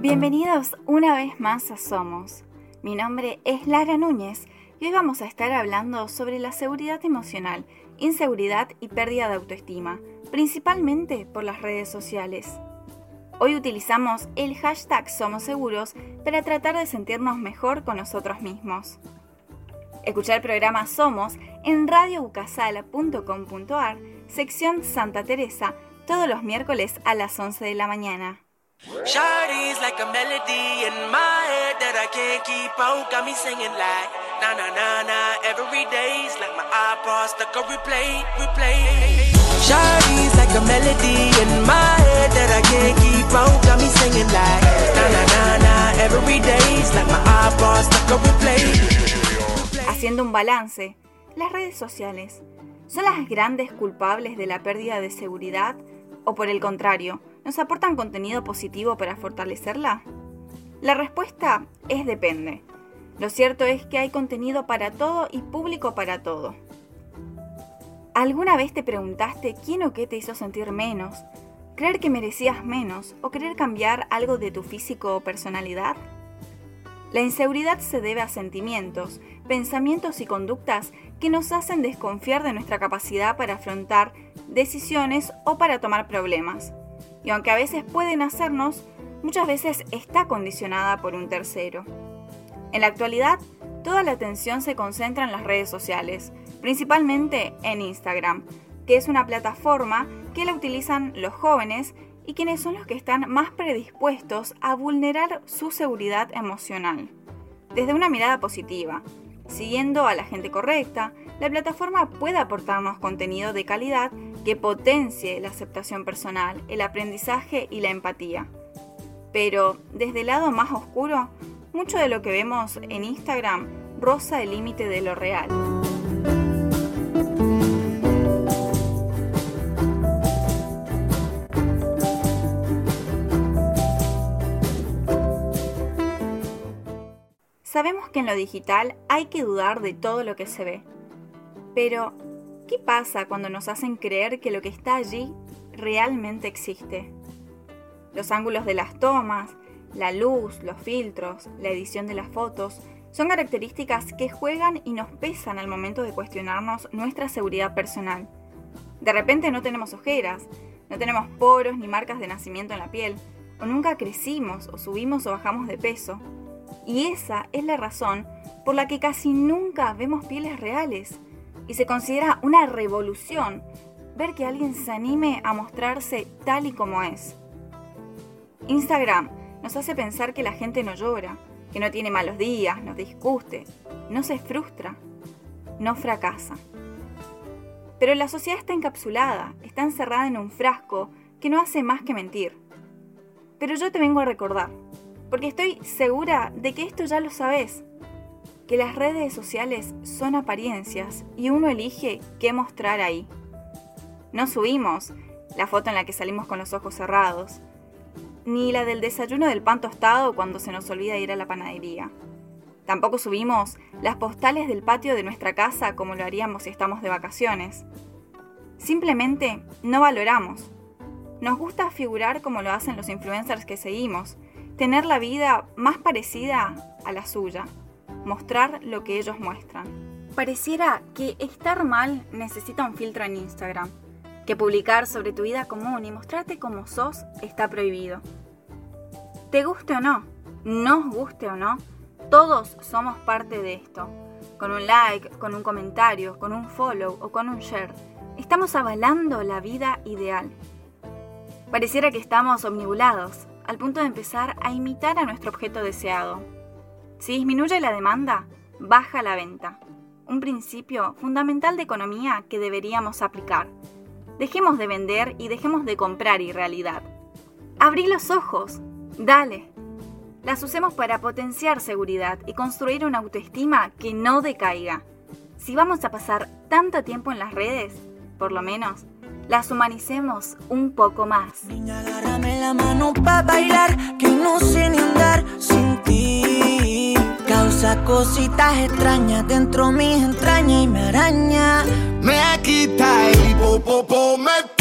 Bienvenidos una vez más a Somos. Mi nombre es Lara Núñez y hoy vamos a estar hablando sobre la seguridad emocional, inseguridad y pérdida de autoestima, principalmente por las redes sociales. Hoy utilizamos el hashtag Somos Seguros para tratar de sentirnos mejor con nosotros mismos. Escuchar el programa Somos en radioucasala.com.ar, sección Santa Teresa, todos los miércoles a las 11 de la mañana. Haciendo un balance, las redes sociales son las grandes culpables de la pérdida de seguridad o por el contrario, ¿Nos aportan contenido positivo para fortalecerla? La respuesta es depende. Lo cierto es que hay contenido para todo y público para todo. ¿Alguna vez te preguntaste quién o qué te hizo sentir menos, creer que merecías menos o querer cambiar algo de tu físico o personalidad? La inseguridad se debe a sentimientos, pensamientos y conductas que nos hacen desconfiar de nuestra capacidad para afrontar decisiones o para tomar problemas y aunque a veces pueden hacernos, muchas veces está condicionada por un tercero. En la actualidad, toda la atención se concentra en las redes sociales, principalmente en Instagram, que es una plataforma que la utilizan los jóvenes y quienes son los que están más predispuestos a vulnerar su seguridad emocional. Desde una mirada positiva, siguiendo a la gente correcta, la plataforma puede aportarnos contenido de calidad que potencie la aceptación personal, el aprendizaje y la empatía. Pero desde el lado más oscuro, mucho de lo que vemos en Instagram roza el límite de lo real. Sabemos que en lo digital hay que dudar de todo lo que se ve, pero, ¿qué pasa cuando nos hacen creer que lo que está allí realmente existe? Los ángulos de las tomas, la luz, los filtros, la edición de las fotos, son características que juegan y nos pesan al momento de cuestionarnos nuestra seguridad personal. De repente no tenemos ojeras, no tenemos poros ni marcas de nacimiento en la piel, o nunca crecimos o subimos o bajamos de peso. Y esa es la razón por la que casi nunca vemos pieles reales y se considera una revolución ver que alguien se anime a mostrarse tal y como es. Instagram nos hace pensar que la gente no llora, que no tiene malos días, no discute, no se frustra, no fracasa. Pero la sociedad está encapsulada, está encerrada en un frasco que no hace más que mentir. Pero yo te vengo a recordar, porque estoy segura de que esto ya lo sabes que las redes sociales son apariencias y uno elige qué mostrar ahí. No subimos la foto en la que salimos con los ojos cerrados, ni la del desayuno del pan tostado cuando se nos olvida ir a la panadería. Tampoco subimos las postales del patio de nuestra casa como lo haríamos si estamos de vacaciones. Simplemente no valoramos. Nos gusta figurar como lo hacen los influencers que seguimos, tener la vida más parecida a la suya mostrar lo que ellos muestran. Pareciera que estar mal necesita un filtro en Instagram, que publicar sobre tu vida común y mostrarte como sos está prohibido. Te guste o no, nos guste o no, todos somos parte de esto. Con un like, con un comentario, con un follow o con un share, estamos avalando la vida ideal. Pareciera que estamos omnibulados, al punto de empezar a imitar a nuestro objeto deseado, si disminuye la demanda, baja la venta. Un principio fundamental de economía que deberíamos aplicar. Dejemos de vender y dejemos de comprar irrealidad. Abrí los ojos. Dale. Las usemos para potenciar seguridad y construir una autoestima que no decaiga. Si vamos a pasar tanto tiempo en las redes, por lo menos, las humanicemos un poco más. Niña, agárrame la mano para bailar, que no sé ni andar sin ti. Causa cositas extrañas dentro mis entrañas y me araña. Me quita el popopo, me